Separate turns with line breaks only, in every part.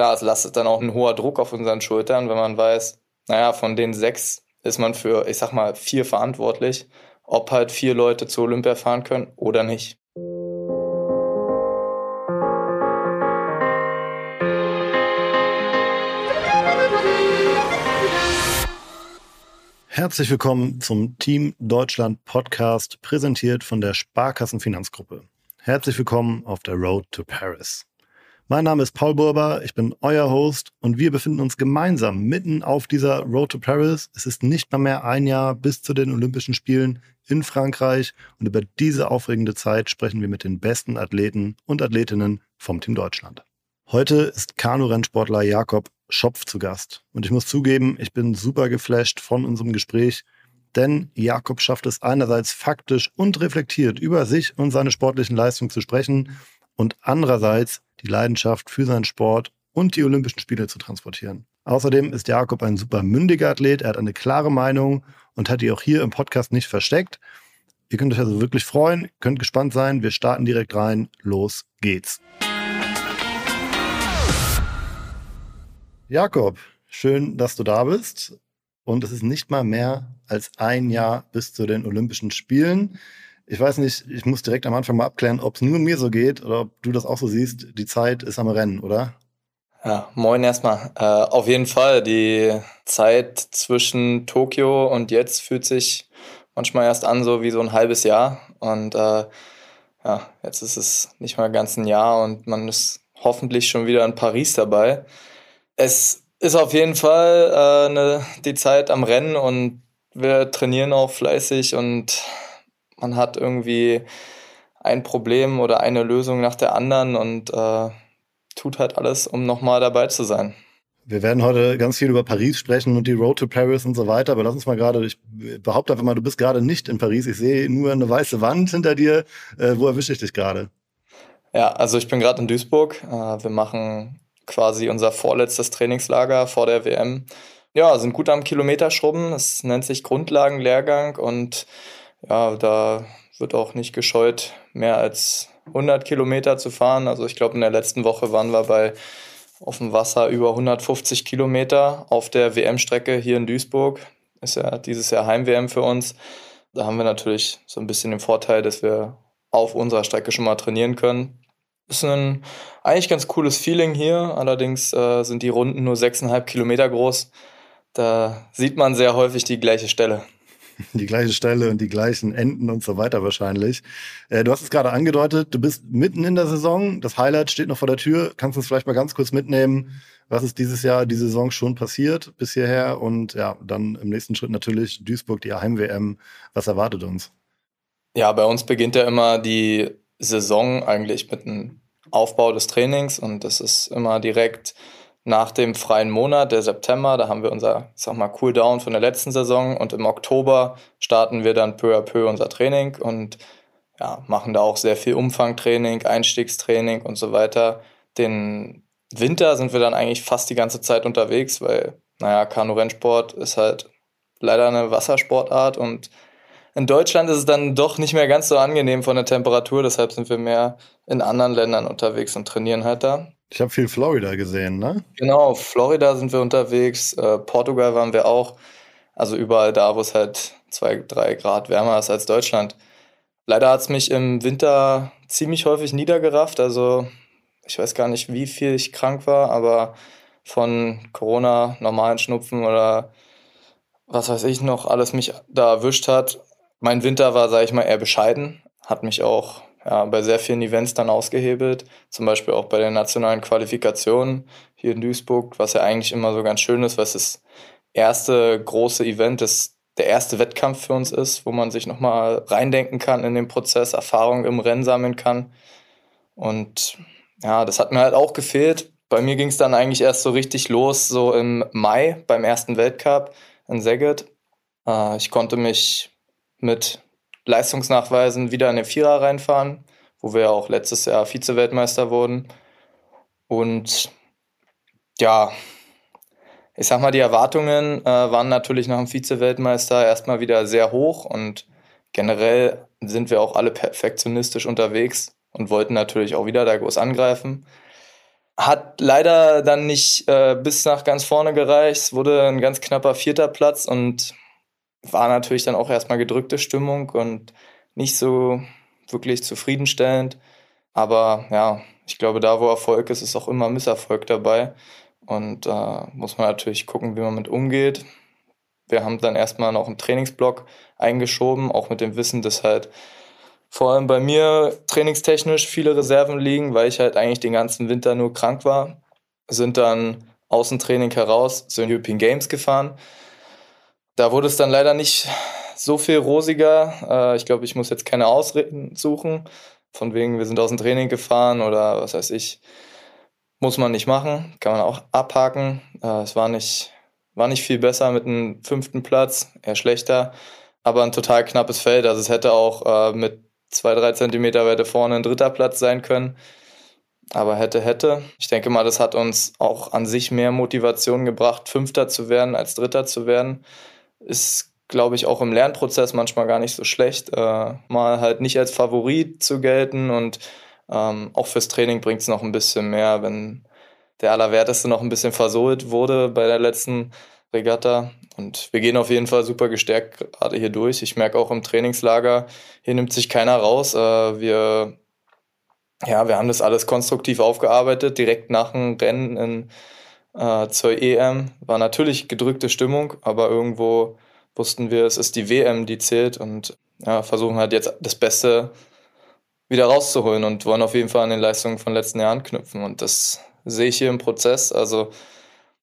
klar, es lastet dann auch ein hoher Druck auf unseren Schultern, wenn man weiß, naja, von den sechs ist man für, ich sag mal, vier verantwortlich, ob halt vier Leute zu Olympia fahren können oder nicht.
Herzlich willkommen zum Team Deutschland Podcast, präsentiert von der Sparkassenfinanzgruppe. Herzlich willkommen auf der Road to Paris. Mein Name ist Paul Burber, ich bin euer Host und wir befinden uns gemeinsam mitten auf dieser Road to Paris. Es ist nicht mal mehr ein Jahr bis zu den Olympischen Spielen in Frankreich und über diese aufregende Zeit sprechen wir mit den besten Athleten und Athletinnen vom Team Deutschland. Heute ist Kanu-Rennsportler Jakob Schopf zu Gast. Und ich muss zugeben, ich bin super geflasht von unserem Gespräch, denn Jakob schafft es einerseits faktisch und reflektiert über sich und seine sportlichen Leistungen zu sprechen und andererseits die Leidenschaft für seinen Sport und die Olympischen Spiele zu transportieren. Außerdem ist Jakob ein super mündiger Athlet, er hat eine klare Meinung und hat die auch hier im Podcast nicht versteckt. Ihr könnt euch also wirklich freuen, könnt gespannt sein. Wir starten direkt rein. Los geht's. Jakob, schön, dass du da bist. Und es ist nicht mal mehr als ein Jahr bis zu den Olympischen Spielen. Ich weiß nicht, ich muss direkt am Anfang mal abklären, ob es nur mir so geht oder ob du das auch so siehst. Die Zeit ist am Rennen, oder?
Ja, moin erstmal. Äh, auf jeden Fall, die Zeit zwischen Tokio und jetzt fühlt sich manchmal erst an, so wie so ein halbes Jahr. Und äh, ja, jetzt ist es nicht mal ganz ein Jahr und man ist hoffentlich schon wieder in Paris dabei. Es ist auf jeden Fall äh, ne, die Zeit am Rennen und wir trainieren auch fleißig und man hat irgendwie ein Problem oder eine Lösung nach der anderen und äh, tut halt alles, um nochmal dabei zu sein.
Wir werden heute ganz viel über Paris sprechen und die Road to Paris und so weiter, aber lass uns mal gerade, ich behaupte einfach mal, du bist gerade nicht in Paris. Ich sehe nur eine weiße Wand hinter dir. Äh, wo erwische ich dich gerade?
Ja, also ich bin gerade in Duisburg. Äh, wir machen quasi unser vorletztes Trainingslager vor der WM. Ja, sind gut am Kilometerschrubben. Es nennt sich Grundlagenlehrgang und ja, da wird auch nicht gescheut, mehr als 100 Kilometer zu fahren. Also ich glaube, in der letzten Woche waren wir bei auf dem Wasser über 150 Kilometer auf der WM-Strecke hier in Duisburg. Ist ja dieses Jahr Heim-WM für uns. Da haben wir natürlich so ein bisschen den Vorteil, dass wir auf unserer Strecke schon mal trainieren können. Ist ein eigentlich ganz cooles Feeling hier. Allerdings äh, sind die Runden nur 6,5 Kilometer groß. Da sieht man sehr häufig die gleiche Stelle.
Die gleiche Stelle und die gleichen Enden und so weiter wahrscheinlich. Äh, du hast es gerade angedeutet, du bist mitten in der Saison. Das Highlight steht noch vor der Tür. Kannst du uns vielleicht mal ganz kurz mitnehmen? Was ist dieses Jahr, die Saison schon passiert bis hierher? Und ja, dann im nächsten Schritt natürlich Duisburg, die Heim-WM. Was erwartet uns?
Ja, bei uns beginnt ja immer die Saison eigentlich mit einem Aufbau des Trainings und das ist immer direkt nach dem freien Monat, der September, da haben wir unser, ich sag mal, Cooldown von der letzten Saison und im Oktober starten wir dann peu à peu unser Training und ja, machen da auch sehr viel Umfangtraining, Einstiegstraining und so weiter. Den Winter sind wir dann eigentlich fast die ganze Zeit unterwegs, weil, naja, Kanu-Rennsport ist halt leider eine Wassersportart und in Deutschland ist es dann doch nicht mehr ganz so angenehm von der Temperatur, deshalb sind wir mehr in anderen Ländern unterwegs und trainieren halt da.
Ich habe viel Florida gesehen, ne?
Genau, Florida sind wir unterwegs, äh, Portugal waren wir auch, also überall da, wo es halt zwei, drei Grad wärmer ist als Deutschland. Leider hat es mich im Winter ziemlich häufig niedergerafft, also ich weiß gar nicht, wie viel ich krank war, aber von Corona, normalen Schnupfen oder was weiß ich noch, alles mich da erwischt hat, mein Winter war, sage ich mal, eher bescheiden, hat mich auch ja, bei sehr vielen Events dann ausgehebelt, zum Beispiel auch bei den nationalen Qualifikationen hier in Duisburg, was ja eigentlich immer so ganz schön ist, was das erste große Event ist, der erste Wettkampf für uns ist, wo man sich nochmal reindenken kann in den Prozess, Erfahrung im Rennen sammeln kann. Und ja, das hat mir halt auch gefehlt. Bei mir ging es dann eigentlich erst so richtig los, so im Mai beim ersten Weltcup in Szeged. Äh, ich konnte mich mit Leistungsnachweisen wieder in den Vierer reinfahren, wo wir auch letztes Jahr Vize-Weltmeister wurden. Und ja, ich sag mal, die Erwartungen äh, waren natürlich nach dem Vize-Weltmeister erstmal wieder sehr hoch und generell sind wir auch alle perfektionistisch unterwegs und wollten natürlich auch wieder da groß angreifen. Hat leider dann nicht äh, bis nach ganz vorne gereicht. Es wurde ein ganz knapper vierter Platz und war natürlich dann auch erstmal gedrückte Stimmung und nicht so wirklich zufriedenstellend. Aber ja, ich glaube, da wo Erfolg ist, ist auch immer Misserfolg dabei. Und da äh, muss man natürlich gucken, wie man mit umgeht. Wir haben dann erstmal noch einen Trainingsblock eingeschoben, auch mit dem Wissen, dass halt vor allem bei mir trainingstechnisch viele Reserven liegen, weil ich halt eigentlich den ganzen Winter nur krank war. Sind dann Außentraining heraus zu den European Games gefahren. Da wurde es dann leider nicht so viel rosiger. Äh, ich glaube, ich muss jetzt keine Ausreden suchen. Von wegen, wir sind aus dem Training gefahren oder was weiß ich. Muss man nicht machen, kann man auch abhaken. Äh, es war nicht, war nicht viel besser mit einem fünften Platz, eher schlechter, aber ein total knappes Feld. Also es hätte auch äh, mit zwei, drei Zentimeter weiter vorne ein dritter Platz sein können. Aber hätte, hätte. Ich denke mal, das hat uns auch an sich mehr Motivation gebracht, Fünfter zu werden als Dritter zu werden. Ist, glaube ich, auch im Lernprozess manchmal gar nicht so schlecht, äh, mal halt nicht als Favorit zu gelten und ähm, auch fürs Training bringt es noch ein bisschen mehr, wenn der Allerwerteste noch ein bisschen versohlt wurde bei der letzten Regatta. Und wir gehen auf jeden Fall super gestärkt gerade hier durch. Ich merke auch im Trainingslager, hier nimmt sich keiner raus. Äh, wir, ja, wir haben das alles konstruktiv aufgearbeitet. Direkt nach dem Rennen in, äh, zur EM war natürlich gedrückte Stimmung, aber irgendwo wussten wir, es ist die WM, die zählt und ja, versuchen halt jetzt das Beste wieder rauszuholen und wollen auf jeden Fall an den Leistungen von letzten Jahren knüpfen. Und das sehe ich hier im Prozess. Also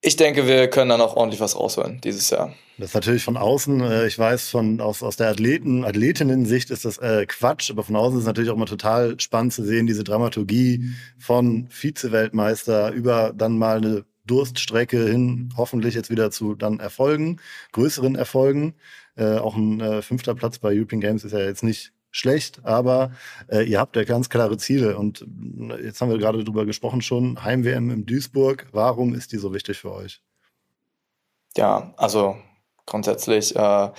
ich denke, wir können dann auch ordentlich was rausholen dieses Jahr.
Das ist natürlich von außen, äh, ich weiß, von aus, aus der Athleten, Athletinnen-Sicht ist das äh, Quatsch, aber von außen ist es natürlich auch immer total spannend zu sehen, diese Dramaturgie von Vize-Weltmeister über dann mal eine Durststrecke hin, hoffentlich jetzt wieder zu dann Erfolgen, größeren Erfolgen. Äh, auch ein äh, fünfter Platz bei European Games ist ja jetzt nicht schlecht, aber äh, ihr habt ja ganz klare Ziele. Und äh, jetzt haben wir gerade darüber gesprochen schon, Heim-WM in Duisburg. Warum ist die so wichtig für euch?
Ja, also grundsätzlich äh,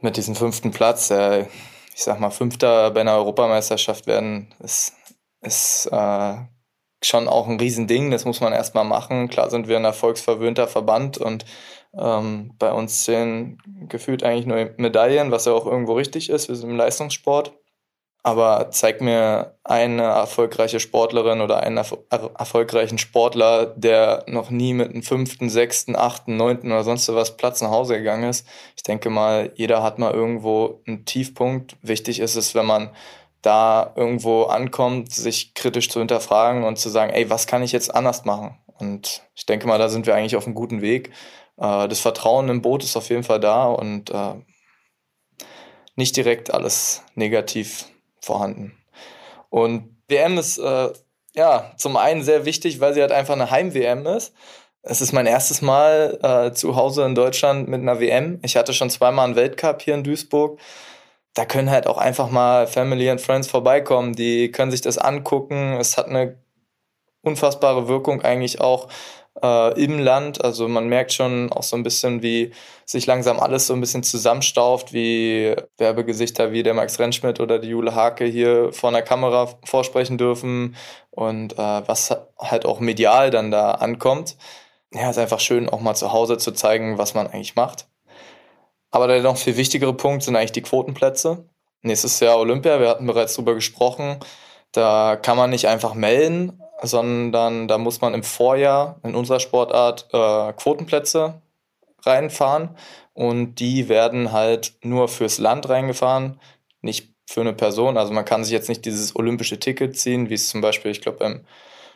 mit diesem fünften Platz, äh, ich sag mal, Fünfter bei einer Europameisterschaft werden, ist, ist äh, schon auch ein Riesending. Das muss man erstmal machen. Klar sind wir ein erfolgsverwöhnter Verband und ähm, bei uns zählen gefühlt eigentlich nur Medaillen, was ja auch irgendwo richtig ist. Wir sind im Leistungssport. Aber zeig mir eine erfolgreiche Sportlerin oder einen erf erfolgreichen Sportler, der noch nie mit einem fünften, sechsten, achten, neunten oder sonst was Platz nach Hause gegangen ist. Ich denke mal, jeder hat mal irgendwo einen Tiefpunkt. Wichtig ist es, wenn man da irgendwo ankommt, sich kritisch zu hinterfragen und zu sagen, ey, was kann ich jetzt anders machen? Und ich denke mal, da sind wir eigentlich auf einem guten Weg. Äh, das Vertrauen im Boot ist auf jeden Fall da und äh, nicht direkt alles negativ vorhanden. Und WM ist äh, ja zum einen sehr wichtig, weil sie halt einfach eine Heim-WM ist. Es ist mein erstes Mal äh, zu Hause in Deutschland mit einer WM. Ich hatte schon zweimal einen Weltcup hier in Duisburg. Da können halt auch einfach mal Family and Friends vorbeikommen. Die können sich das angucken. Es hat eine unfassbare Wirkung eigentlich auch äh, im Land. Also man merkt schon auch so ein bisschen, wie sich langsam alles so ein bisschen zusammenstauft, wie Werbegesichter wie der Max Rentschmidt oder die Jule Hake hier vor einer Kamera vorsprechen dürfen und äh, was halt auch medial dann da ankommt. Ja, ist einfach schön, auch mal zu Hause zu zeigen, was man eigentlich macht. Aber der noch viel wichtigere Punkt sind eigentlich die Quotenplätze. Nächstes Jahr Olympia, wir hatten bereits drüber gesprochen. Da kann man nicht einfach melden, sondern da muss man im Vorjahr in unserer Sportart äh, Quotenplätze reinfahren und die werden halt nur fürs Land reingefahren, nicht für eine Person. Also man kann sich jetzt nicht dieses olympische Ticket ziehen, wie es zum Beispiel, ich glaube, beim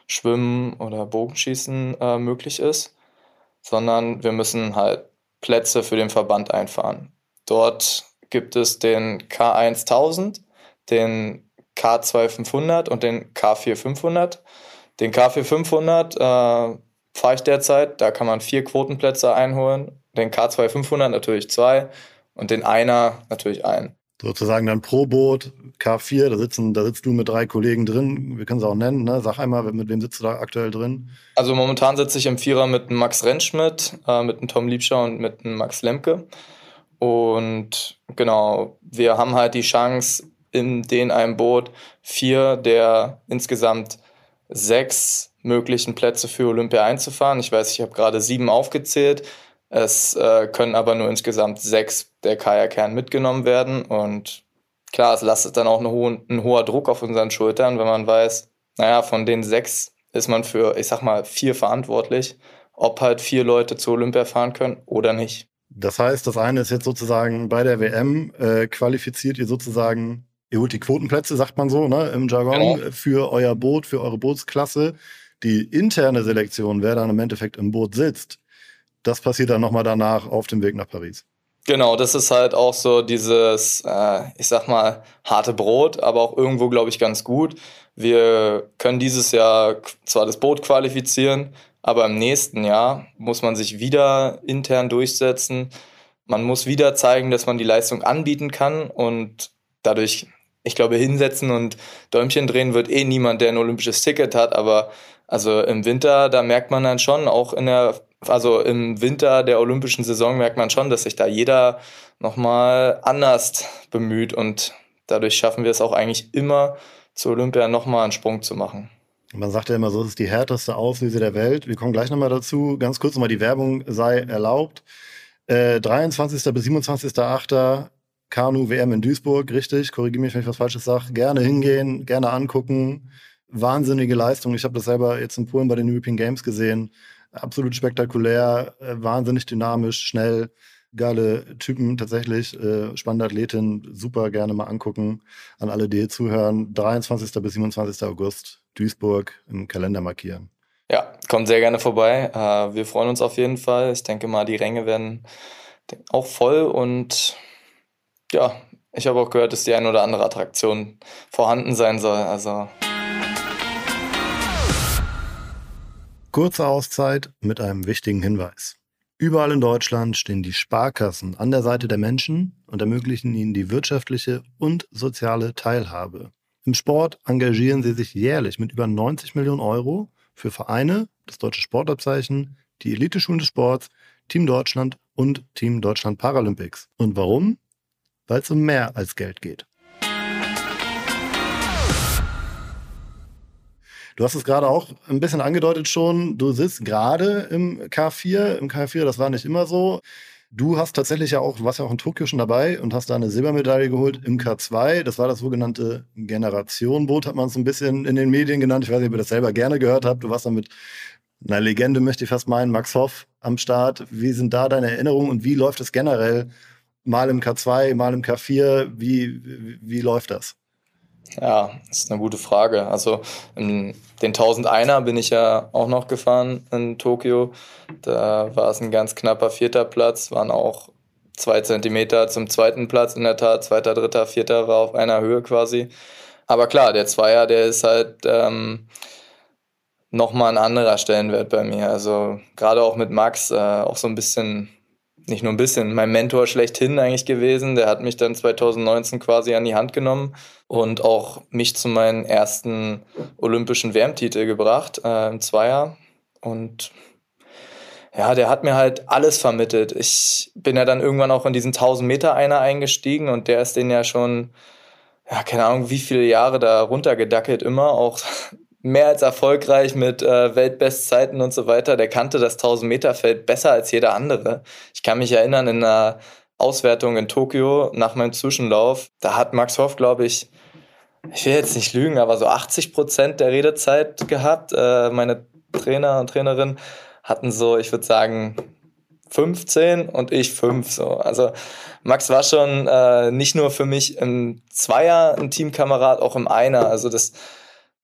Schwimmen oder Bogenschießen äh, möglich ist, sondern wir müssen halt Plätze für den Verband einfahren. Dort gibt es den K1000, den K2500 und den K4500. Den K4500 äh, fahre ich derzeit. Da kann man vier Quotenplätze einholen. Den K2500 natürlich zwei und den Einer natürlich einen.
Sozusagen dann pro Boot K4, da sitzen, da sitzt du mit drei Kollegen drin. Wir können sie auch nennen, ne? Sag einmal, mit wem sitzt du da aktuell drin?
Also momentan sitze ich im Vierer mit Max Rentschmidt, äh, mit dem Tom Liebscher und mit dem Max Lemke. Und genau, wir haben halt die Chance, in den einem Boot vier der insgesamt sechs möglichen Plätze für Olympia einzufahren. Ich weiß, ich habe gerade sieben aufgezählt. Es äh, können aber nur insgesamt sechs der Kajakern mitgenommen werden. Und klar, es lastet dann auch hohe, ein hoher Druck auf unseren Schultern, wenn man weiß, naja, von den sechs ist man für, ich sag mal, vier verantwortlich, ob halt vier Leute zu Olympia fahren können oder nicht.
Das heißt, das eine ist jetzt sozusagen bei der WM äh, qualifiziert ihr sozusagen, ihr holt die Quotenplätze, sagt man so, ne, im Jargon, genau. für euer Boot, für eure Bootsklasse. Die interne Selektion, wer dann im Endeffekt im Boot sitzt, das passiert dann nochmal danach auf dem Weg nach Paris.
Genau, das ist halt auch so dieses, äh, ich sag mal, harte Brot, aber auch irgendwo, glaube ich, ganz gut. Wir können dieses Jahr zwar das Boot qualifizieren, aber im nächsten Jahr muss man sich wieder intern durchsetzen. Man muss wieder zeigen, dass man die Leistung anbieten kann und dadurch, ich glaube, hinsetzen und Däumchen drehen wird eh niemand, der ein olympisches Ticket hat, aber also im Winter, da merkt man dann schon, auch in der also im Winter der olympischen Saison merkt man schon, dass sich da jeder nochmal anders bemüht und dadurch schaffen wir es auch eigentlich immer, zu Olympia nochmal einen Sprung zu machen.
Man sagt ja immer so, es ist die härteste Auslese der Welt. Wir kommen gleich nochmal dazu. Ganz kurz nochmal, die Werbung sei erlaubt. Äh, 23. bis 27.8. Kanu WM in Duisburg, richtig. Korrigiere mich, wenn ich was Falsches sage. Gerne hingehen, gerne angucken. Wahnsinnige Leistung. Ich habe das selber jetzt in Polen bei den European Games gesehen absolut spektakulär, äh, wahnsinnig dynamisch, schnell, geile Typen tatsächlich, äh, spannende Athletin, super gerne mal angucken, an alle, die hier zuhören. 23. bis 27. August, Duisburg im Kalender markieren.
Ja, kommt sehr gerne vorbei. Äh, wir freuen uns auf jeden Fall. Ich denke mal, die Ränge werden auch voll und ja, ich habe auch gehört, dass die eine oder andere Attraktion vorhanden sein soll. Also
Kurze Auszeit mit einem wichtigen Hinweis. Überall in Deutschland stehen die Sparkassen an der Seite der Menschen und ermöglichen ihnen die wirtschaftliche und soziale Teilhabe. Im Sport engagieren sie sich jährlich mit über 90 Millionen Euro für Vereine, das deutsche Sportabzeichen, die Eliteschulen des Sports, Team Deutschland und Team Deutschland Paralympics. Und warum? Weil es um mehr als Geld geht. Du hast es gerade auch ein bisschen angedeutet schon. Du sitzt gerade im K4. Im K4, das war nicht immer so. Du hast tatsächlich ja auch, warst ja auch in Tokio schon dabei und hast da eine Silbermedaille geholt im K2. Das war das sogenannte Generationenboot, hat man es ein bisschen in den Medien genannt. Ich weiß nicht, ob ihr das selber gerne gehört habt. Du warst da mit einer Legende, möchte ich fast meinen, Max Hoff am Start. Wie sind da deine Erinnerungen und wie läuft es generell? Mal im K2, mal im K4. Wie, wie, wie läuft das?
Ja, das ist eine gute Frage. Also den 1001er bin ich ja auch noch gefahren in Tokio. Da war es ein ganz knapper vierter Platz, waren auch zwei Zentimeter zum zweiten Platz in der Tat. Zweiter, dritter, vierter war auf einer Höhe quasi. Aber klar, der Zweier, der ist halt ähm, nochmal ein anderer Stellenwert bei mir. Also gerade auch mit Max, äh, auch so ein bisschen nicht nur ein bisschen, mein Mentor schlechthin eigentlich gewesen. Der hat mich dann 2019 quasi an die Hand genommen und auch mich zu meinen ersten olympischen WM-Titel gebracht äh, im Zweier. Und ja, der hat mir halt alles vermittelt. Ich bin ja dann irgendwann auch in diesen 1000 Meter einer eingestiegen und der ist den ja schon, ja, keine Ahnung, wie viele Jahre da runtergedackelt immer, auch mehr als erfolgreich mit äh, Weltbestzeiten und so weiter. Der kannte das 1000-Meter-Feld besser als jeder andere. Ich kann mich erinnern, in einer Auswertung in Tokio nach meinem Zwischenlauf, da hat Max Hoff, glaube ich, ich will jetzt nicht lügen, aber so 80 Prozent der Redezeit gehabt. Äh, meine Trainer und Trainerin hatten so, ich würde sagen, 15 und ich 5. So. Also Max war schon äh, nicht nur für mich im Zweier ein Teamkamerad, auch im Einer. Also das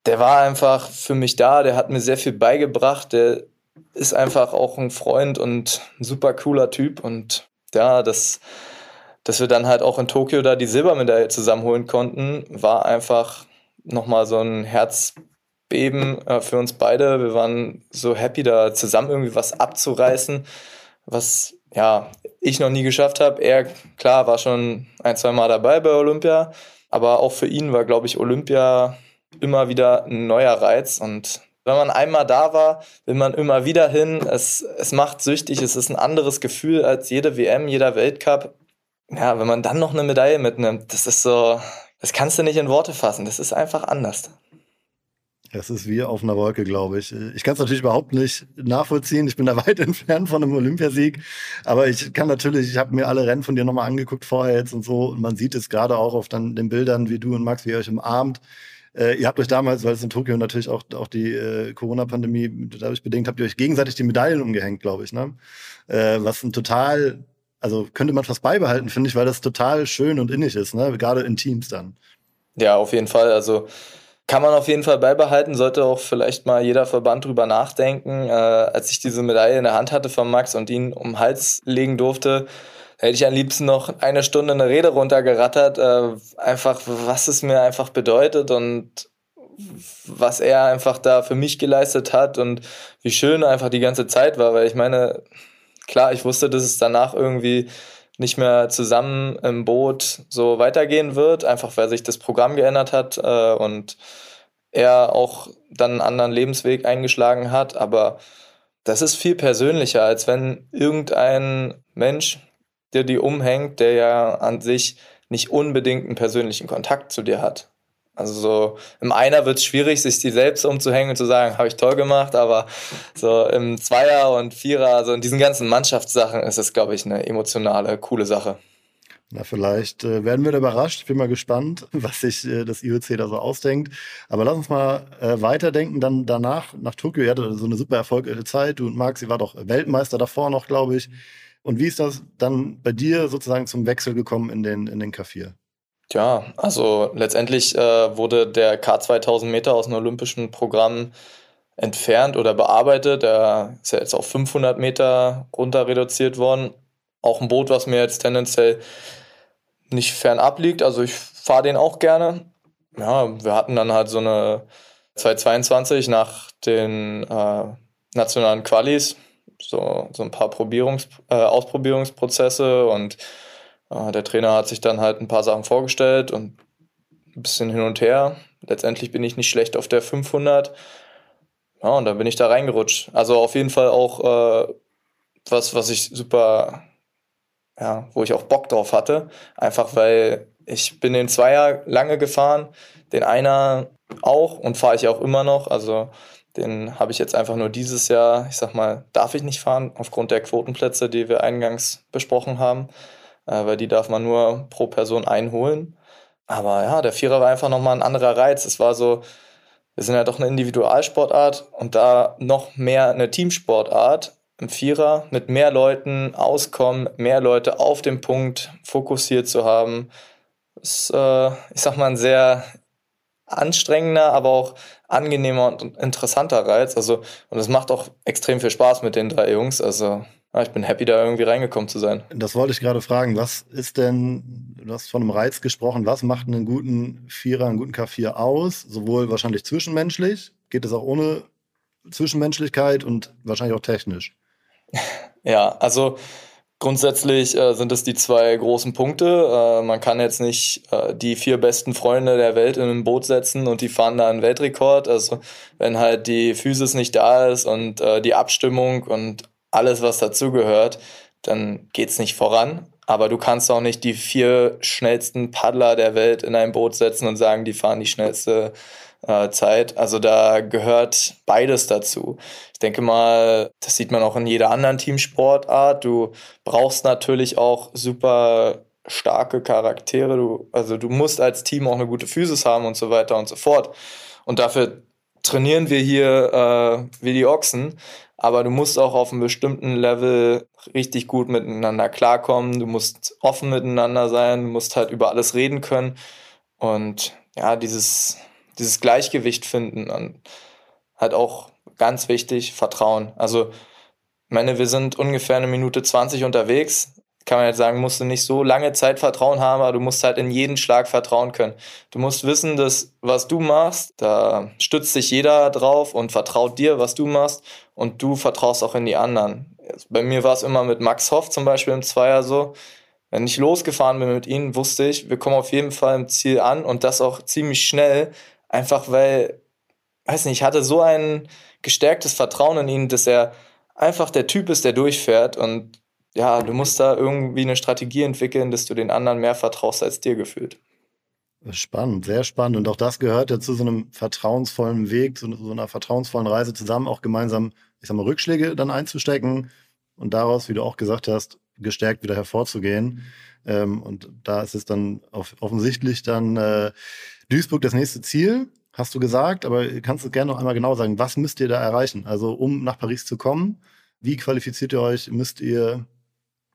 der war einfach für mich da, der hat mir sehr viel beigebracht, der ist einfach auch ein Freund und ein super cooler Typ und ja, das, dass wir dann halt auch in Tokio da die Silbermedaille zusammenholen konnten, war einfach nochmal so ein Herzbeben äh, für uns beide. Wir waren so happy, da zusammen irgendwie was abzureißen, was ja ich noch nie geschafft habe. Er, klar, war schon ein, zwei Mal dabei bei Olympia, aber auch für ihn war, glaube ich, Olympia immer wieder ein neuer Reiz und wenn man einmal da war, will man immer wieder hin. Es, es macht süchtig, es ist ein anderes Gefühl als jede WM, jeder Weltcup. Ja, wenn man dann noch eine Medaille mitnimmt, das ist so, das kannst du nicht in Worte fassen, das ist einfach anders.
Das ist wie auf einer Wolke, glaube ich. Ich kann es natürlich überhaupt nicht nachvollziehen. Ich bin da weit entfernt von einem Olympiasieg. Aber ich kann natürlich, ich habe mir alle Rennen von dir nochmal angeguckt vorher jetzt und so. Und man sieht es gerade auch auf dann den Bildern, wie du und Max, wie ihr euch umarmt. Äh, ihr habt euch damals, weil es in Tokio natürlich auch, auch die äh, Corona-Pandemie dadurch bedingt, habt ihr euch gegenseitig die Medaillen umgehängt, glaube ich. Ne? Äh, was ein total, also könnte man fast beibehalten, finde ich, weil das total schön und innig ist, ne? gerade in Teams dann.
Ja, auf jeden Fall. Also kann man auf jeden Fall beibehalten, sollte auch vielleicht mal jeder Verband drüber nachdenken. Äh, als ich diese Medaille in der Hand hatte von Max und ihn um den Hals legen durfte, hätte ich am liebsten noch eine Stunde eine Rede runtergerattert, äh, einfach was es mir einfach bedeutet und was er einfach da für mich geleistet hat und wie schön einfach die ganze Zeit war, weil ich meine, klar, ich wusste, dass es danach irgendwie nicht mehr zusammen im Boot so weitergehen wird, einfach weil sich das Programm geändert hat äh, und er auch dann einen anderen Lebensweg eingeschlagen hat. Aber das ist viel persönlicher, als wenn irgendein Mensch, der die umhängt, der ja an sich nicht unbedingt einen persönlichen Kontakt zu dir hat. Also so im Einer wird es schwierig, sich die selbst umzuhängen und zu sagen, habe ich toll gemacht, aber so im Zweier und Vierer, also in diesen ganzen Mannschaftssachen ist es, glaube ich, eine emotionale, coole Sache.
Na, vielleicht äh, werden wir da überrascht. Ich bin mal gespannt, was sich äh, das IOC da so ausdenkt. Aber lass uns mal äh, weiterdenken. Dann danach, nach Tokio, ihr hattet so eine super erfolgreiche Zeit. Du und Max, ihr war doch Weltmeister davor noch, glaube ich. Und wie ist das dann bei dir sozusagen zum Wechsel gekommen in den, in den K4?
Ja, also letztendlich äh, wurde der K 2000 Meter aus dem olympischen Programm entfernt oder bearbeitet. Er ist ja jetzt auf 500 Meter runter reduziert worden. Auch ein Boot, was mir jetzt tendenziell nicht fernab liegt. Also ich fahre den auch gerne. Ja, wir hatten dann halt so eine 222 nach den äh, nationalen Qualis, so, so ein paar Probierungs, äh, Ausprobierungsprozesse und äh, der Trainer hat sich dann halt ein paar Sachen vorgestellt und ein bisschen hin und her. Letztendlich bin ich nicht schlecht auf der 500. Ja, und dann bin ich da reingerutscht. Also auf jeden Fall auch äh, was, was ich super, ja, wo ich auch Bock drauf hatte. Einfach weil ich bin den Zweier lange gefahren, den Einer auch und fahre ich auch immer noch. Also den habe ich jetzt einfach nur dieses Jahr, ich sag mal, darf ich nicht fahren, aufgrund der Quotenplätze, die wir eingangs besprochen haben äh, weil die darf man nur pro Person einholen. Aber ja, der Vierer war einfach nochmal ein anderer Reiz. Es war so, wir sind ja doch eine Individualsportart und da noch mehr eine Teamsportart. Im Vierer mit mehr Leuten auskommen, mehr Leute auf dem Punkt fokussiert zu haben, ist, äh, ich sag mal, ein sehr anstrengender, aber auch angenehmer und interessanter Reiz. Also, und es macht auch extrem viel Spaß mit den drei Jungs. Also, ich bin happy, da irgendwie reingekommen zu sein.
Das wollte ich gerade fragen. Was ist denn, du hast von einem Reiz gesprochen, was macht einen guten Vierer, einen guten K4 aus? Sowohl wahrscheinlich zwischenmenschlich, geht es auch ohne Zwischenmenschlichkeit und wahrscheinlich auch technisch.
Ja, also grundsätzlich äh, sind es die zwei großen Punkte. Äh, man kann jetzt nicht äh, die vier besten Freunde der Welt in ein Boot setzen und die fahren da einen Weltrekord. Also wenn halt die Physis nicht da ist und äh, die Abstimmung und alles, was dazugehört, dann geht's nicht voran. Aber du kannst auch nicht die vier schnellsten Paddler der Welt in ein Boot setzen und sagen, die fahren die schnellste äh, Zeit. Also da gehört beides dazu. Ich denke mal, das sieht man auch in jeder anderen Teamsportart. Du brauchst natürlich auch super starke Charaktere. Du, also du musst als Team auch eine gute Physis haben und so weiter und so fort. Und dafür trainieren wir hier äh, wie die Ochsen aber du musst auch auf einem bestimmten Level richtig gut miteinander klarkommen. Du musst offen miteinander sein, du musst halt über alles reden können und ja, dieses, dieses Gleichgewicht finden und halt auch ganz wichtig, Vertrauen. Also, ich meine, wir sind ungefähr eine Minute 20 unterwegs kann man jetzt sagen, musst du nicht so lange Zeit Vertrauen haben, aber du musst halt in jeden Schlag vertrauen können. Du musst wissen, dass was du machst, da stützt sich jeder drauf und vertraut dir, was du machst und du vertraust auch in die anderen. Bei mir war es immer mit Max Hoff zum Beispiel im Zweier so. Wenn ich losgefahren bin mit ihm, wusste ich, wir kommen auf jeden Fall im Ziel an und das auch ziemlich schnell, einfach weil, weiß nicht, ich hatte so ein gestärktes Vertrauen in ihn, dass er einfach der Typ ist, der durchfährt und ja, du musst da irgendwie eine Strategie entwickeln, dass du den anderen mehr vertraust als dir gefühlt.
Spannend, sehr spannend. Und auch das gehört ja zu so einem vertrauensvollen Weg, zu so einer vertrauensvollen Reise zusammen, auch gemeinsam, ich sag mal, Rückschläge dann einzustecken und daraus, wie du auch gesagt hast, gestärkt wieder hervorzugehen. Ähm, und da ist es dann offensichtlich dann äh, Duisburg das nächste Ziel, hast du gesagt, aber kannst du gerne noch einmal genau sagen, was müsst ihr da erreichen? Also um nach Paris zu kommen, wie qualifiziert ihr euch? Müsst ihr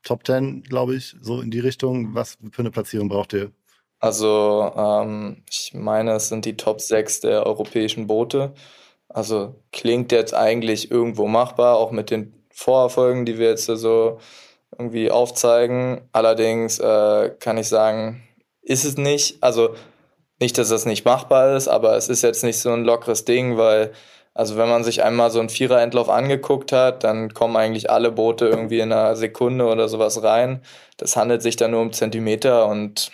Top 10, glaube ich, so in die Richtung? Was für eine Platzierung braucht ihr?
Also ähm, ich meine, es sind die Top 6 der europäischen Boote. Also klingt jetzt eigentlich irgendwo machbar, auch mit den Vorerfolgen, die wir jetzt so irgendwie aufzeigen. Allerdings äh, kann ich sagen, ist es nicht. Also nicht, dass es nicht machbar ist, aber es ist jetzt nicht so ein lockeres Ding, weil also wenn man sich einmal so einen Vierer-Endlauf angeguckt hat, dann kommen eigentlich alle Boote irgendwie in einer Sekunde oder sowas rein. Das handelt sich dann nur um Zentimeter und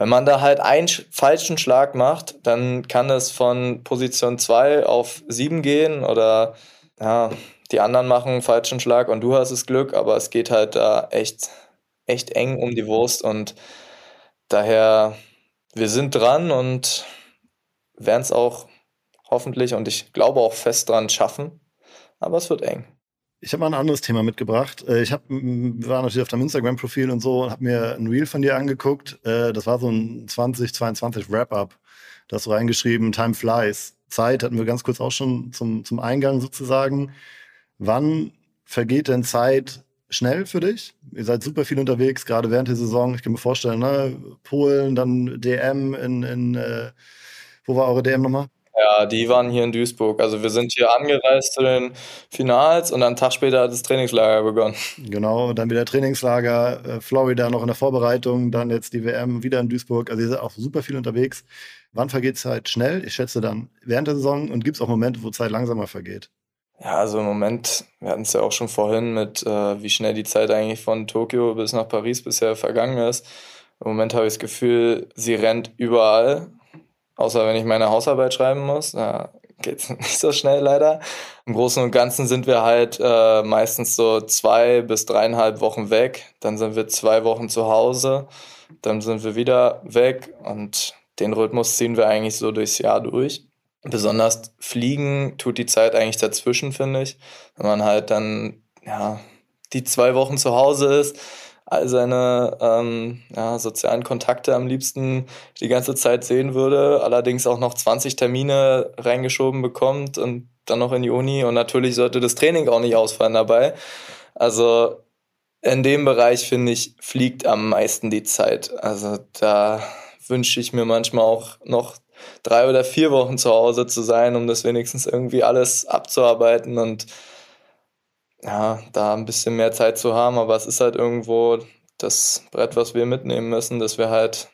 wenn man da halt einen falschen Schlag macht, dann kann es von Position 2 auf 7 gehen oder ja, die anderen machen einen falschen Schlag und du hast das Glück, aber es geht halt da echt, echt eng um die Wurst und daher, wir sind dran und werden es auch hoffentlich und ich glaube auch fest dran schaffen. Aber es wird eng.
Ich habe mal ein anderes Thema mitgebracht. Äh, ich hab, war natürlich auf deinem Instagram-Profil und so und habe mir ein Reel von dir angeguckt. Äh, das war so ein 2022 Wrap-Up. Da hast du reingeschrieben, Time flies. Zeit hatten wir ganz kurz auch schon zum, zum Eingang sozusagen. Wann vergeht denn Zeit schnell für dich? Ihr seid super viel unterwegs, gerade während der Saison. Ich kann mir vorstellen, ne? Polen, dann DM in, in äh, wo war eure DM nochmal?
Ja, die waren hier in Duisburg. Also wir sind hier angereist zu den Finals und einen Tag später hat das Trainingslager begonnen.
Genau, dann wieder Trainingslager, äh, Florida noch in der Vorbereitung, dann jetzt die WM wieder in Duisburg. Also ihr seid auch super viel unterwegs. Wann vergeht Zeit schnell? Ich schätze dann während der Saison und gibt es auch Momente, wo Zeit langsamer vergeht?
Ja, also im Moment, wir hatten es ja auch schon vorhin mit, äh, wie schnell die Zeit eigentlich von Tokio bis nach Paris bisher vergangen ist. Im Moment habe ich das Gefühl, sie rennt überall. Außer wenn ich meine Hausarbeit schreiben muss. Da geht es nicht so schnell leider. Im Großen und Ganzen sind wir halt äh, meistens so zwei bis dreieinhalb Wochen weg. Dann sind wir zwei Wochen zu Hause. Dann sind wir wieder weg. Und den Rhythmus ziehen wir eigentlich so durchs Jahr durch. Besonders fliegen tut die Zeit eigentlich dazwischen, finde ich. Wenn man halt dann, ja, die zwei Wochen zu Hause ist, all seine ähm, ja, sozialen Kontakte am liebsten die ganze Zeit sehen würde, allerdings auch noch 20 Termine reingeschoben bekommt und dann noch in die Uni und natürlich sollte das Training auch nicht ausfallen dabei. Also in dem Bereich finde ich, fliegt am meisten die Zeit. Also da wünsche ich mir manchmal auch noch drei oder vier Wochen zu Hause zu sein, um das wenigstens irgendwie alles abzuarbeiten und ja, da ein bisschen mehr Zeit zu haben, aber es ist halt irgendwo das Brett, was wir mitnehmen müssen, dass wir halt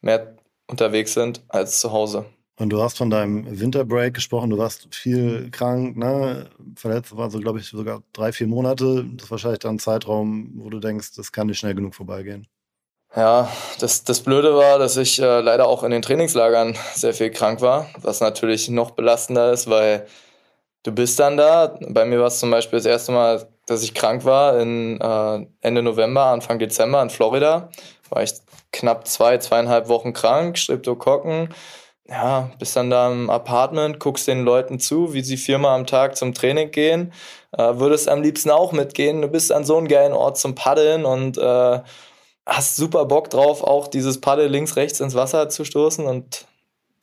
mehr unterwegs sind als zu Hause.
Und du hast von deinem Winterbreak gesprochen, du warst viel krank, ne? Verletzt war so, glaube ich, sogar drei, vier Monate. Das ist wahrscheinlich dann ein Zeitraum, wo du denkst, das kann nicht schnell genug vorbeigehen.
Ja, das, das Blöde war, dass ich äh, leider auch in den Trainingslagern sehr viel krank war, was natürlich noch belastender ist, weil du bist dann da. Bei mir war es zum Beispiel das erste Mal, dass ich krank war, in, äh, Ende November, Anfang Dezember in Florida. War ich knapp zwei, zweieinhalb Wochen krank, Streptokokken. Ja, bist dann da im Apartment, guckst den Leuten zu, wie sie viermal am Tag zum Training gehen. Äh, würdest am liebsten auch mitgehen. Du bist an so einem geilen Ort zum Paddeln und äh, hast super Bock drauf, auch dieses Paddel links, rechts ins Wasser zu stoßen und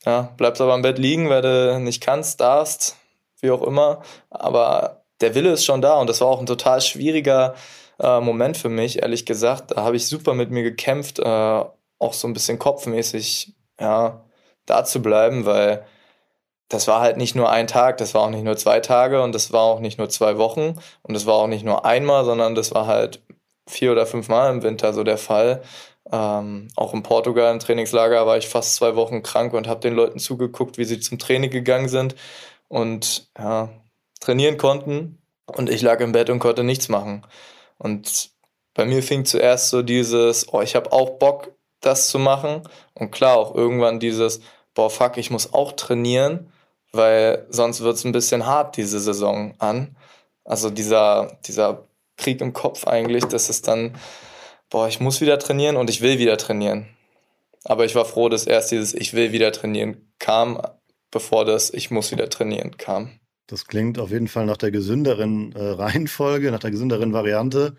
ja, bleibst aber im Bett liegen, weil du nicht kannst, darfst, wie auch immer. Aber der Wille ist schon da und das war auch ein total schwieriger äh, Moment für mich, ehrlich gesagt. Da habe ich super mit mir gekämpft, äh, auch so ein bisschen kopfmäßig, ja, da zu bleiben, weil das war halt nicht nur ein Tag, das war auch nicht nur zwei Tage und das war auch nicht nur zwei Wochen und das war auch nicht nur einmal, sondern das war halt vier oder fünf Mal im Winter so der Fall. Ähm, auch in Portugal im Trainingslager war ich fast zwei Wochen krank und habe den Leuten zugeguckt, wie sie zum Training gegangen sind und ja, trainieren konnten. Und ich lag im Bett und konnte nichts machen. Und bei mir fing zuerst so dieses, oh, ich habe auch Bock, das zu machen. Und klar, auch irgendwann dieses, boah, fuck, ich muss auch trainieren, weil sonst wird es ein bisschen hart diese Saison an. Also dieser, dieser Krieg im Kopf eigentlich, dass es dann, boah, ich muss wieder trainieren und ich will wieder trainieren. Aber ich war froh, dass erst dieses Ich will wieder trainieren kam, bevor das Ich muss wieder trainieren kam.
Das klingt auf jeden Fall nach der gesünderen äh, Reihenfolge, nach der gesünderen Variante.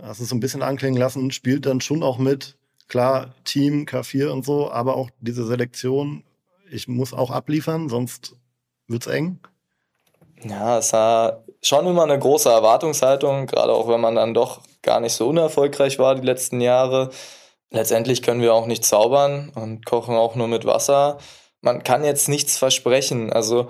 Hast es so ein bisschen anklingen lassen, spielt dann schon auch mit, klar, Team, K4 und so, aber auch diese Selektion, ich muss auch abliefern, sonst wird es eng.
Ja, es war schon immer eine große Erwartungshaltung, gerade auch wenn man dann doch gar nicht so unerfolgreich war die letzten Jahre. Letztendlich können wir auch nicht zaubern und kochen auch nur mit Wasser. Man kann jetzt nichts versprechen. Also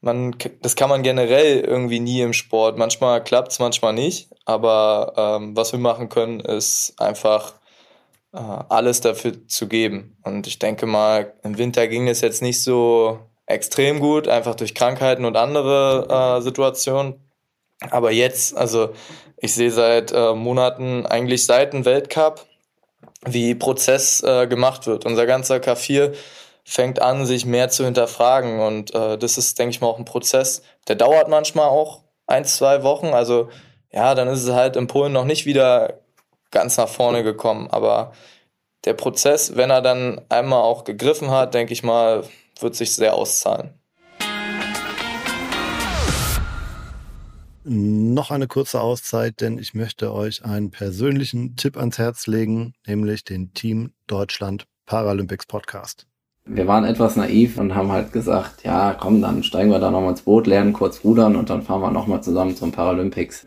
man, das kann man generell irgendwie nie im Sport. Manchmal klappt es, manchmal nicht. Aber ähm, was wir machen können, ist einfach äh, alles dafür zu geben. Und ich denke mal, im Winter ging es jetzt nicht so extrem gut, einfach durch Krankheiten und andere äh, Situationen. Aber jetzt, also ich sehe seit äh, Monaten, eigentlich seit dem Weltcup, wie Prozess äh, gemacht wird. Unser ganzer K4 fängt an, sich mehr zu hinterfragen. Und äh, das ist, denke ich mal, auch ein Prozess, der dauert manchmal auch ein, zwei Wochen. Also ja, dann ist es halt in Polen noch nicht wieder ganz nach vorne gekommen. Aber der Prozess, wenn er dann einmal auch gegriffen hat, denke ich mal, wird sich sehr auszahlen.
Noch eine kurze Auszeit, denn ich möchte euch einen persönlichen Tipp ans Herz legen, nämlich den Team Deutschland Paralympics Podcast.
Wir waren etwas naiv und haben halt gesagt, ja, komm, dann steigen wir da nochmal ins Boot, lernen kurz rudern und dann fahren wir nochmal zusammen zum Paralympics.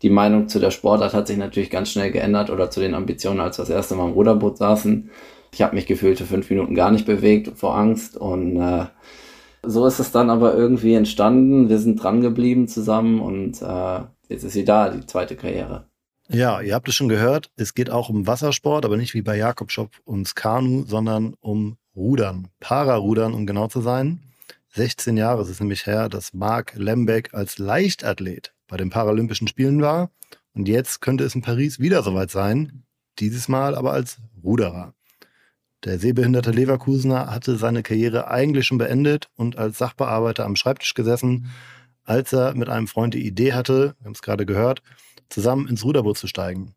Die Meinung zu der Sportart hat sich natürlich ganz schnell geändert oder zu den Ambitionen, als wir das erste Mal im Ruderboot saßen. Ich habe mich gefühlte fünf Minuten gar nicht bewegt vor Angst und äh, so ist es dann aber irgendwie entstanden. Wir sind dran geblieben zusammen und äh, jetzt ist sie da, die zweite Karriere.
Ja, ihr habt es schon gehört, es geht auch um Wassersport, aber nicht wie bei Jakob Schopp ums Kanu, sondern um Rudern, Pararudern, um genau zu sein. 16 Jahre ist es nämlich her, dass Marc Lembeck als Leichtathlet bei den Paralympischen Spielen war. Und jetzt könnte es in Paris wieder soweit sein, dieses Mal aber als Ruderer. Der sehbehinderte Leverkusener hatte seine Karriere eigentlich schon beendet und als Sachbearbeiter am Schreibtisch gesessen, als er mit einem Freund die Idee hatte, wir haben es gerade gehört, zusammen ins Ruderboot zu steigen.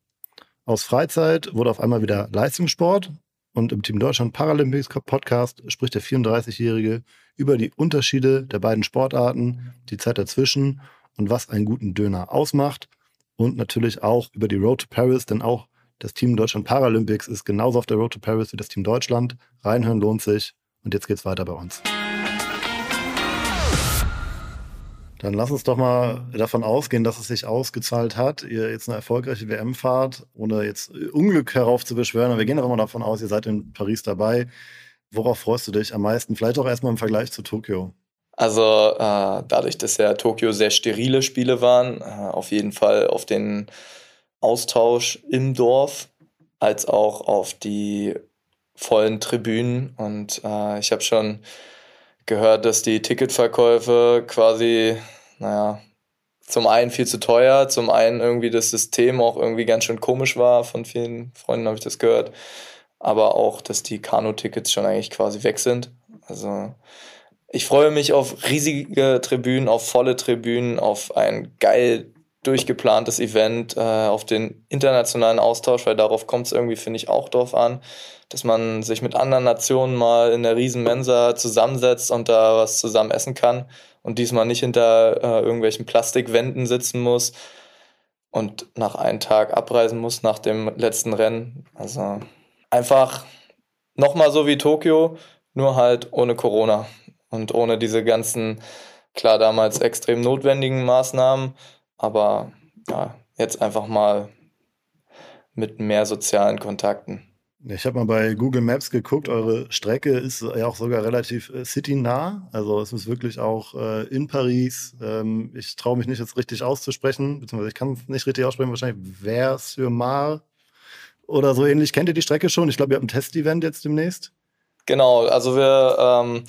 Aus Freizeit wurde auf einmal wieder Leistungssport und im Team Deutschland Paralympics Podcast spricht der 34-Jährige über die Unterschiede der beiden Sportarten, die Zeit dazwischen und was einen guten Döner ausmacht und natürlich auch über die Road to Paris, denn auch das Team Deutschland Paralympics ist genauso auf der Road to Paris wie das Team Deutschland. Reinhören lohnt sich. Und jetzt geht's weiter bei uns. Dann lass uns doch mal davon ausgehen, dass es sich ausgezahlt hat. Ihr jetzt eine erfolgreiche WM fahrt, ohne jetzt Unglück heraufzubeschwören. Aber wir gehen doch mal davon aus, ihr seid in Paris dabei. Worauf freust du dich am meisten? Vielleicht auch erstmal im Vergleich zu Tokio.
Also äh, dadurch, dass ja Tokio sehr sterile Spiele waren, äh, auf jeden Fall auf den Austausch im Dorf als auch auf die vollen Tribünen. Und äh, ich habe schon gehört, dass die Ticketverkäufe quasi, naja, zum einen viel zu teuer, zum einen irgendwie das System auch irgendwie ganz schön komisch war. Von vielen Freunden habe ich das gehört. Aber auch, dass die Kanu-Tickets schon eigentlich quasi weg sind. Also ich freue mich auf riesige Tribünen, auf volle Tribünen, auf ein geil durchgeplantes Event, äh, auf den internationalen Austausch, weil darauf kommt es irgendwie, finde ich, auch drauf an, dass man sich mit anderen Nationen mal in der Riesenmensa zusammensetzt und da was zusammen essen kann und diesmal nicht hinter äh, irgendwelchen Plastikwänden sitzen muss und nach einem Tag abreisen muss nach dem letzten Rennen. Also einfach nochmal so wie Tokio, nur halt ohne Corona und ohne diese ganzen, klar damals extrem notwendigen Maßnahmen aber ja, jetzt einfach mal mit mehr sozialen Kontakten.
Ich habe mal bei Google Maps geguckt, eure Strecke ist ja auch sogar relativ äh, citynah. Also es ist wirklich auch äh, in Paris. Ähm, ich traue mich nicht jetzt richtig auszusprechen, beziehungsweise ich kann es nicht richtig aussprechen, wahrscheinlich Vers-sur-Mar oder so ähnlich. Kennt ihr die Strecke schon? Ich glaube, ihr habt ein Testevent jetzt demnächst.
Genau, also wir ähm,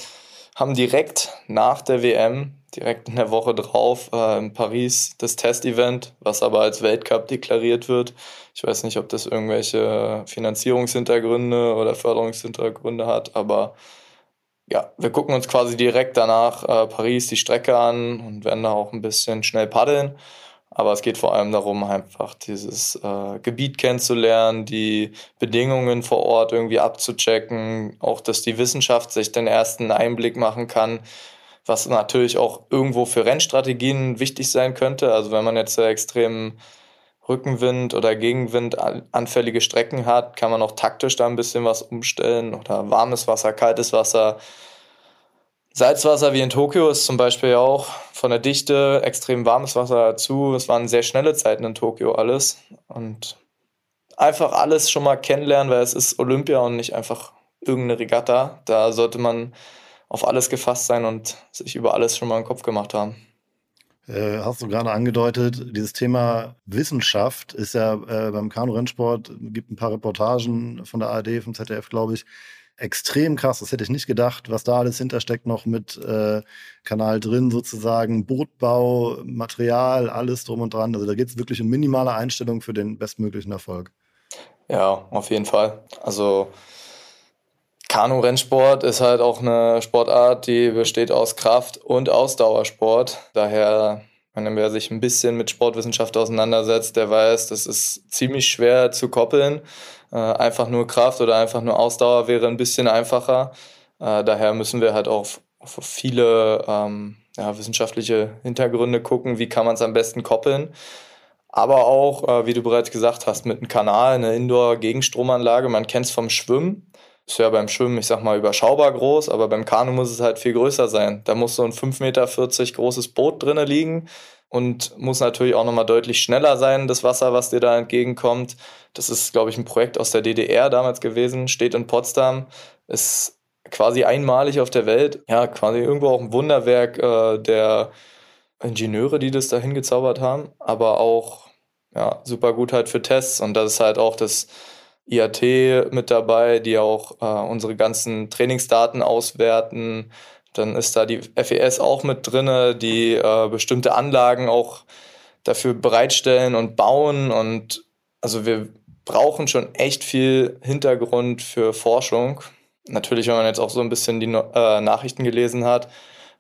haben direkt nach der WM direkt in der Woche drauf äh, in Paris das Testevent, was aber als Weltcup deklariert wird. Ich weiß nicht, ob das irgendwelche Finanzierungshintergründe oder Förderungshintergründe hat, aber ja, wir gucken uns quasi direkt danach äh, Paris die Strecke an und werden da auch ein bisschen schnell paddeln. Aber es geht vor allem darum, einfach dieses äh, Gebiet kennenzulernen, die Bedingungen vor Ort irgendwie abzuchecken, auch dass die Wissenschaft sich den ersten Einblick machen kann, was natürlich auch irgendwo für Rennstrategien wichtig sein könnte. Also wenn man jetzt extrem Rückenwind oder Gegenwind anfällige Strecken hat, kann man auch taktisch da ein bisschen was umstellen oder warmes Wasser, kaltes Wasser Salzwasser wie in Tokio ist zum Beispiel auch von der Dichte extrem warmes Wasser dazu. Es waren sehr schnelle Zeiten in Tokio alles. Und einfach alles schon mal kennenlernen, weil es ist Olympia und nicht einfach irgendeine Regatta. Da sollte man auf alles gefasst sein und sich über alles schon mal einen Kopf gemacht haben.
Äh, hast du gerade angedeutet, dieses Thema Wissenschaft ist ja äh, beim Kanu-Rennsport, gibt ein paar Reportagen von der ARD, vom ZDF, glaube ich, extrem krass. Das hätte ich nicht gedacht, was da alles hintersteckt, noch mit äh, Kanal drin sozusagen, Bootbau, Material, alles drum und dran. Also da geht es wirklich um minimale Einstellungen für den bestmöglichen Erfolg.
Ja, auf jeden Fall. Also Kanu-Rennsport ist halt auch eine Sportart, die besteht aus Kraft- und Ausdauersport. Daher, wenn wer sich ein bisschen mit Sportwissenschaft auseinandersetzt, der weiß, das ist ziemlich schwer zu koppeln. Äh, einfach nur Kraft oder einfach nur Ausdauer wäre ein bisschen einfacher. Äh, daher müssen wir halt auch auf, viele ähm, ja, wissenschaftliche Hintergründe gucken, wie kann man es am besten koppeln. Aber auch, äh, wie du bereits gesagt hast, mit einem Kanal, eine Indoor-Gegenstromanlage, man kennt es vom Schwimmen. Ist ja beim Schwimmen, ich sag mal, überschaubar groß, aber beim Kanu muss es halt viel größer sein. Da muss so ein 5,40 Meter großes Boot drinnen liegen und muss natürlich auch nochmal deutlich schneller sein, das Wasser, was dir da entgegenkommt. Das ist, glaube ich, ein Projekt aus der DDR damals gewesen, steht in Potsdam, ist quasi einmalig auf der Welt. Ja, quasi irgendwo auch ein Wunderwerk äh, der Ingenieure, die das da hingezaubert haben, aber auch ja, super gut halt für Tests und das ist halt auch das IAT mit dabei, die auch äh, unsere ganzen Trainingsdaten auswerten, dann ist da die FES auch mit drin, die äh, bestimmte Anlagen auch dafür bereitstellen und bauen. Und also wir brauchen schon echt viel Hintergrund für Forschung. Natürlich, wenn man jetzt auch so ein bisschen die äh, Nachrichten gelesen hat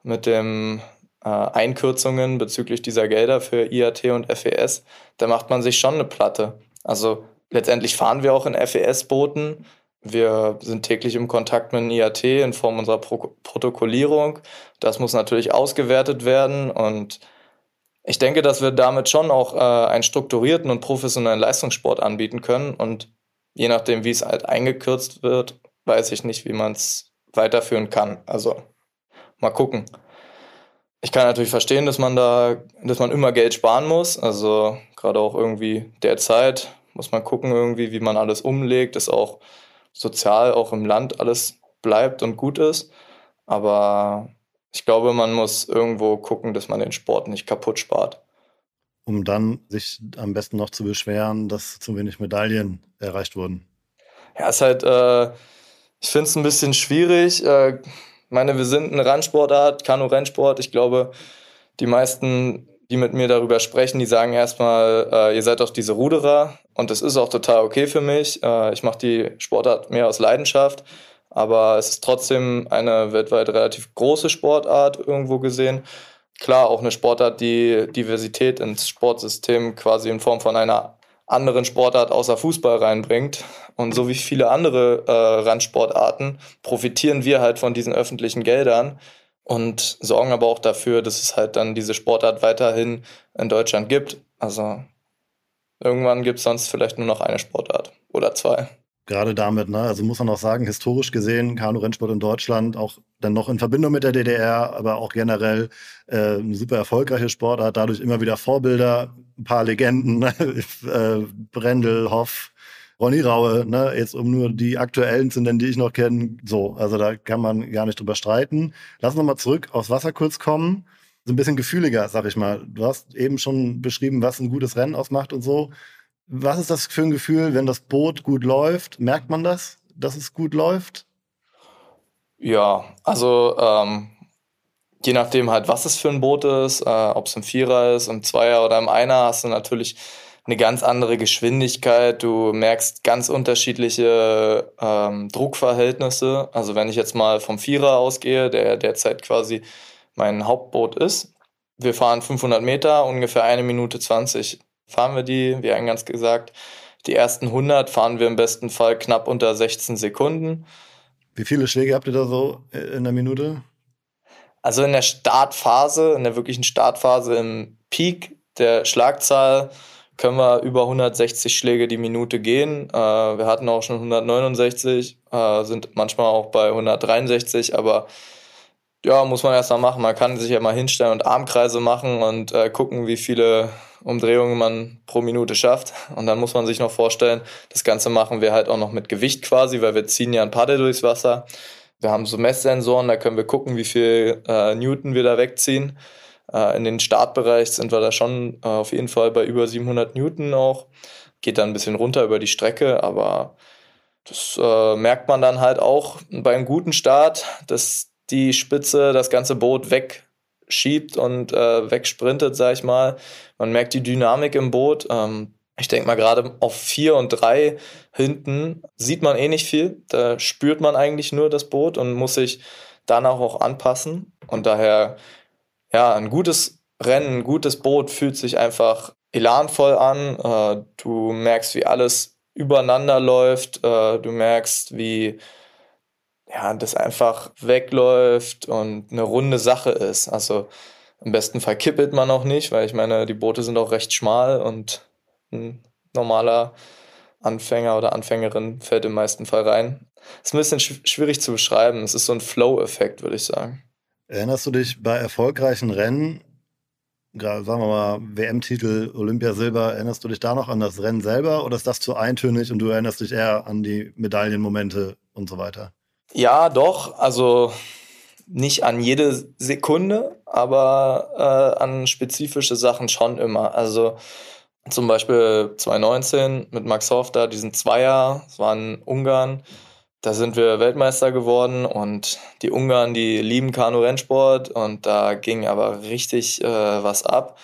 mit den äh, Einkürzungen bezüglich dieser Gelder für IAT und FES, da macht man sich schon eine Platte. Also letztendlich fahren wir auch in FES-Booten wir sind täglich im Kontakt mit dem IAT in Form unserer Pro Protokollierung. Das muss natürlich ausgewertet werden und ich denke, dass wir damit schon auch äh, einen strukturierten und professionellen Leistungssport anbieten können und je nachdem, wie es halt eingekürzt wird, weiß ich nicht, wie man es weiterführen kann. Also mal gucken. Ich kann natürlich verstehen, dass man da, dass man immer Geld sparen muss. Also gerade auch irgendwie derzeit muss man gucken irgendwie, wie man alles umlegt, ist auch sozial auch im Land alles bleibt und gut ist. Aber ich glaube, man muss irgendwo gucken, dass man den Sport nicht kaputt spart.
Um dann sich am besten noch zu beschweren, dass zu wenig Medaillen erreicht wurden.
Ja, ist halt, äh, ich finde es ein bisschen schwierig. Äh, ich meine, wir sind eine Randsportart, Kanu-Rennsport. Ich glaube, die meisten die mit mir darüber sprechen, die sagen erstmal, äh, ihr seid doch diese Ruderer und das ist auch total okay für mich. Äh, ich mache die Sportart mehr aus Leidenschaft, aber es ist trotzdem eine weltweit relativ große Sportart irgendwo gesehen. Klar, auch eine Sportart, die Diversität ins Sportsystem quasi in Form von einer anderen Sportart außer Fußball reinbringt. Und so wie viele andere äh, Randsportarten profitieren wir halt von diesen öffentlichen Geldern und sorgen aber auch dafür, dass es halt dann diese Sportart weiterhin in Deutschland gibt. Also irgendwann gibt es sonst vielleicht nur noch eine Sportart oder zwei.
Gerade damit, ne? Also muss man auch sagen, historisch gesehen, Kanu-Rennsport in Deutschland auch dann noch in Verbindung mit der DDR, aber auch generell äh, eine super erfolgreiche Sportart, dadurch immer wieder Vorbilder, ein paar Legenden, äh, Brendel, Hoff, Ronny Raue, ne, jetzt um nur die aktuellen zu nennen, die ich noch kenne. So, also da kann man gar nicht drüber streiten. Lass uns nochmal zurück aufs Wasser kurz kommen. So ein bisschen gefühliger, sag ich mal. Du hast eben schon beschrieben, was ein gutes Rennen ausmacht und so. Was ist das für ein Gefühl, wenn das Boot gut läuft? Merkt man das, dass es gut läuft?
Ja, also ähm, je nachdem halt, was es für ein Boot ist, äh, ob es ein Vierer ist, ein Zweier oder ein Einer, hast du natürlich eine ganz andere Geschwindigkeit, du merkst ganz unterschiedliche ähm, Druckverhältnisse. Also wenn ich jetzt mal vom Vierer ausgehe, der derzeit quasi mein Hauptboot ist, wir fahren 500 Meter, ungefähr eine Minute 20 fahren wir die, wie eingangs gesagt. Die ersten 100 fahren wir im besten Fall knapp unter 16 Sekunden.
Wie viele Schläge habt ihr da so in der Minute?
Also in der Startphase, in der wirklichen Startphase im Peak der Schlagzahl können wir über 160 Schläge die Minute gehen. Äh, wir hatten auch schon 169, äh, sind manchmal auch bei 163, aber ja, muss man erst mal machen. Man kann sich ja mal hinstellen und Armkreise machen und äh, gucken, wie viele Umdrehungen man pro Minute schafft. Und dann muss man sich noch vorstellen, das Ganze machen wir halt auch noch mit Gewicht quasi, weil wir ziehen ja ein Paddel durchs Wasser. Wir haben so Messsensoren, da können wir gucken, wie viel äh, Newton wir da wegziehen. Äh, in den Startbereich sind wir da schon äh, auf jeden Fall bei über 700 Newton auch. Geht dann ein bisschen runter über die Strecke, aber das äh, merkt man dann halt auch beim guten Start, dass die Spitze das ganze Boot wegschiebt und äh, wegsprintet, sag ich mal. Man merkt die Dynamik im Boot. Ähm, ich denke mal, gerade auf vier und drei hinten sieht man eh nicht viel. Da spürt man eigentlich nur das Boot und muss sich danach auch anpassen. Und daher ja, ein gutes Rennen, ein gutes Boot fühlt sich einfach elanvoll an. Äh, du merkst, wie alles übereinander läuft. Äh, du merkst, wie ja, das einfach wegläuft und eine runde Sache ist. Also im besten Fall kippelt man auch nicht, weil ich meine, die Boote sind auch recht schmal und ein normaler Anfänger oder Anfängerin fällt im meisten Fall rein. ist ein bisschen schwierig zu beschreiben. Es ist so ein Flow-Effekt, würde ich sagen.
Erinnerst du dich bei erfolgreichen Rennen, sagen wir mal WM-Titel, Olympiasilber, erinnerst du dich da noch an das Rennen selber oder ist das zu eintönig und du erinnerst dich eher an die Medaillenmomente und so weiter?
Ja, doch. Also nicht an jede Sekunde, aber äh, an spezifische Sachen schon immer. Also zum Beispiel 2019 mit Max Hoff da, diesen Zweier, das war in Ungarn. Da sind wir Weltmeister geworden und die Ungarn, die lieben Kanu-Rennsport und da ging aber richtig äh, was ab.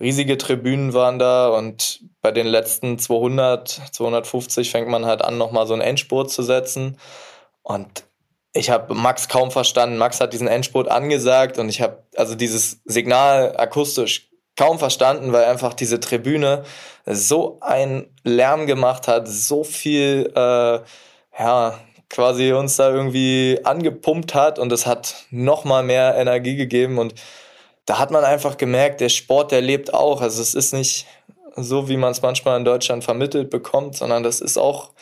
Riesige Tribünen waren da und bei den letzten 200, 250 fängt man halt an, nochmal so einen Endspurt zu setzen. Und ich habe Max kaum verstanden. Max hat diesen Endspurt angesagt und ich habe also dieses Signal akustisch kaum verstanden, weil einfach diese Tribüne so einen Lärm gemacht hat, so viel äh, ja, quasi uns da irgendwie angepumpt hat und es hat nochmal mehr Energie gegeben und da hat man einfach gemerkt, der Sport, der lebt auch. Also es ist nicht so, wie man es manchmal in Deutschland vermittelt bekommt, sondern das ist auch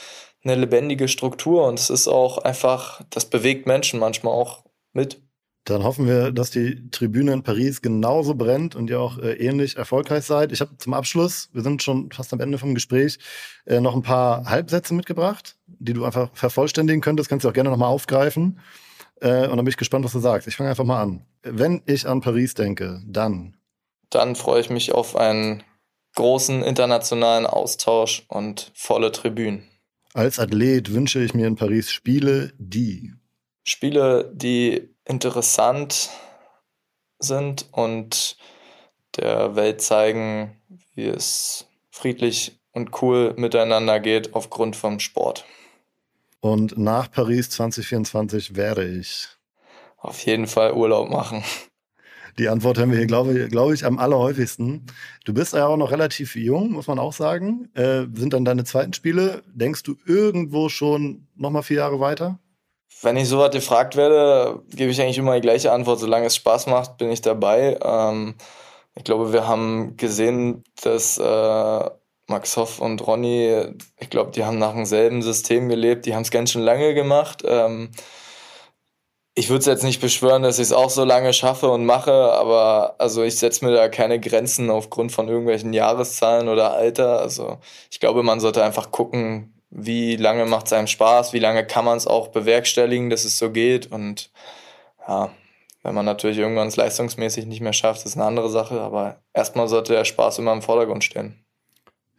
eine lebendige Struktur und es ist auch einfach, das bewegt Menschen manchmal auch mit.
Dann hoffen wir, dass die Tribüne in Paris genauso brennt und ihr auch äh, ähnlich erfolgreich seid. Ich habe zum Abschluss, wir sind schon fast am Ende vom Gespräch, äh, noch ein paar Halbsätze mitgebracht, die du einfach vervollständigen könntest. Kannst du auch gerne nochmal aufgreifen. Äh, und dann bin ich gespannt, was du sagst. Ich fange einfach mal an. Wenn ich an Paris denke, dann.
Dann freue ich mich auf einen großen internationalen Austausch und volle Tribünen.
Als Athlet wünsche ich mir in Paris Spiele, die.
Spiele, die interessant sind und der Welt zeigen, wie es friedlich und cool miteinander geht aufgrund vom Sport.
Und nach Paris 2024 werde ich
auf jeden Fall Urlaub machen.
Die Antwort haben wir hier, glaube ich, glaub ich, am allerhäufigsten. Du bist ja auch noch relativ jung, muss man auch sagen. Äh, sind dann deine zweiten Spiele? Denkst du irgendwo schon nochmal vier Jahre weiter?
Wenn ich so was gefragt werde, gebe ich eigentlich immer die gleiche Antwort. Solange es Spaß macht, bin ich dabei. Ähm, ich glaube, wir haben gesehen, dass äh, Max Hoff und Ronny, ich glaube, die haben nach demselben System gelebt. Die haben es ganz schön lange gemacht. Ähm, ich würde es jetzt nicht beschwören, dass ich es auch so lange schaffe und mache, aber also ich setze mir da keine Grenzen aufgrund von irgendwelchen Jahreszahlen oder Alter. Also ich glaube, man sollte einfach gucken, wie lange macht es einem Spaß, wie lange kann man es auch bewerkstelligen, dass es so geht. Und ja, wenn man natürlich irgendwann es leistungsmäßig nicht mehr schafft, ist eine andere Sache. Aber erstmal sollte der Spaß immer im Vordergrund stehen.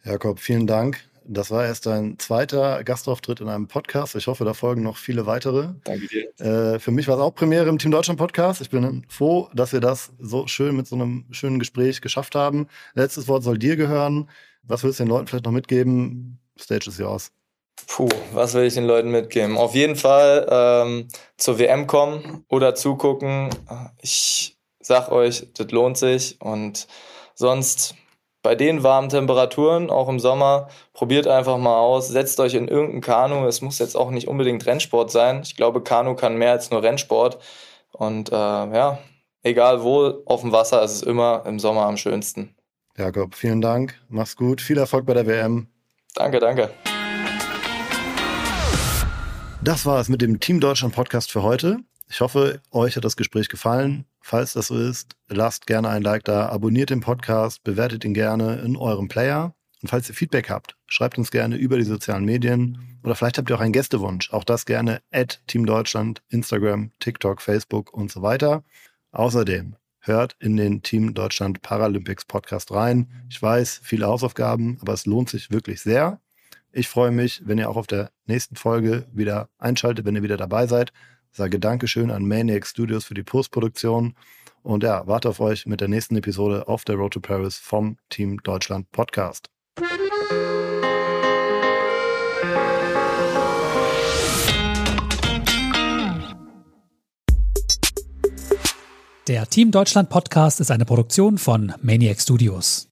Jakob, vielen Dank. Das war erst dein zweiter Gastauftritt in einem Podcast. Ich hoffe, da folgen noch viele weitere.
Danke dir.
Äh, für mich war es auch Premiere im Team Deutschland Podcast. Ich bin froh, dass wir das so schön mit so einem schönen Gespräch geschafft haben. Letztes Wort soll dir gehören. Was willst du den Leuten vielleicht noch mitgeben? Stage is yours.
Puh, was will ich den Leuten mitgeben? Auf jeden Fall ähm, zur WM kommen oder zugucken. Ich sag euch, das lohnt sich und sonst bei den warmen Temperaturen, auch im Sommer, probiert einfach mal aus, setzt euch in irgendein Kanu. Es muss jetzt auch nicht unbedingt Rennsport sein. Ich glaube, Kanu kann mehr als nur Rennsport. Und äh, ja, egal wo auf dem Wasser, ist es immer im Sommer am schönsten.
Jakob, vielen Dank. Mach's gut. Viel Erfolg bei der WM.
Danke, danke.
Das war es mit dem Team Deutschland Podcast für heute. Ich hoffe, euch hat das Gespräch gefallen. Falls das so ist, lasst gerne ein Like da, abonniert den Podcast, bewertet ihn gerne in eurem Player. Und falls ihr Feedback habt, schreibt uns gerne über die sozialen Medien oder vielleicht habt ihr auch einen Gästewunsch. Auch das gerne at Team Deutschland, Instagram, TikTok, Facebook und so weiter. Außerdem hört in den Team Deutschland Paralympics Podcast rein. Ich weiß, viele Hausaufgaben, aber es lohnt sich wirklich sehr. Ich freue mich, wenn ihr auch auf der nächsten Folge wieder einschaltet, wenn ihr wieder dabei seid. Sage Dankeschön an Maniac Studios für die Postproduktion. Und ja, warte auf euch mit der nächsten Episode auf der Road to Paris vom Team Deutschland Podcast.
Der Team Deutschland Podcast ist eine Produktion von Maniac Studios.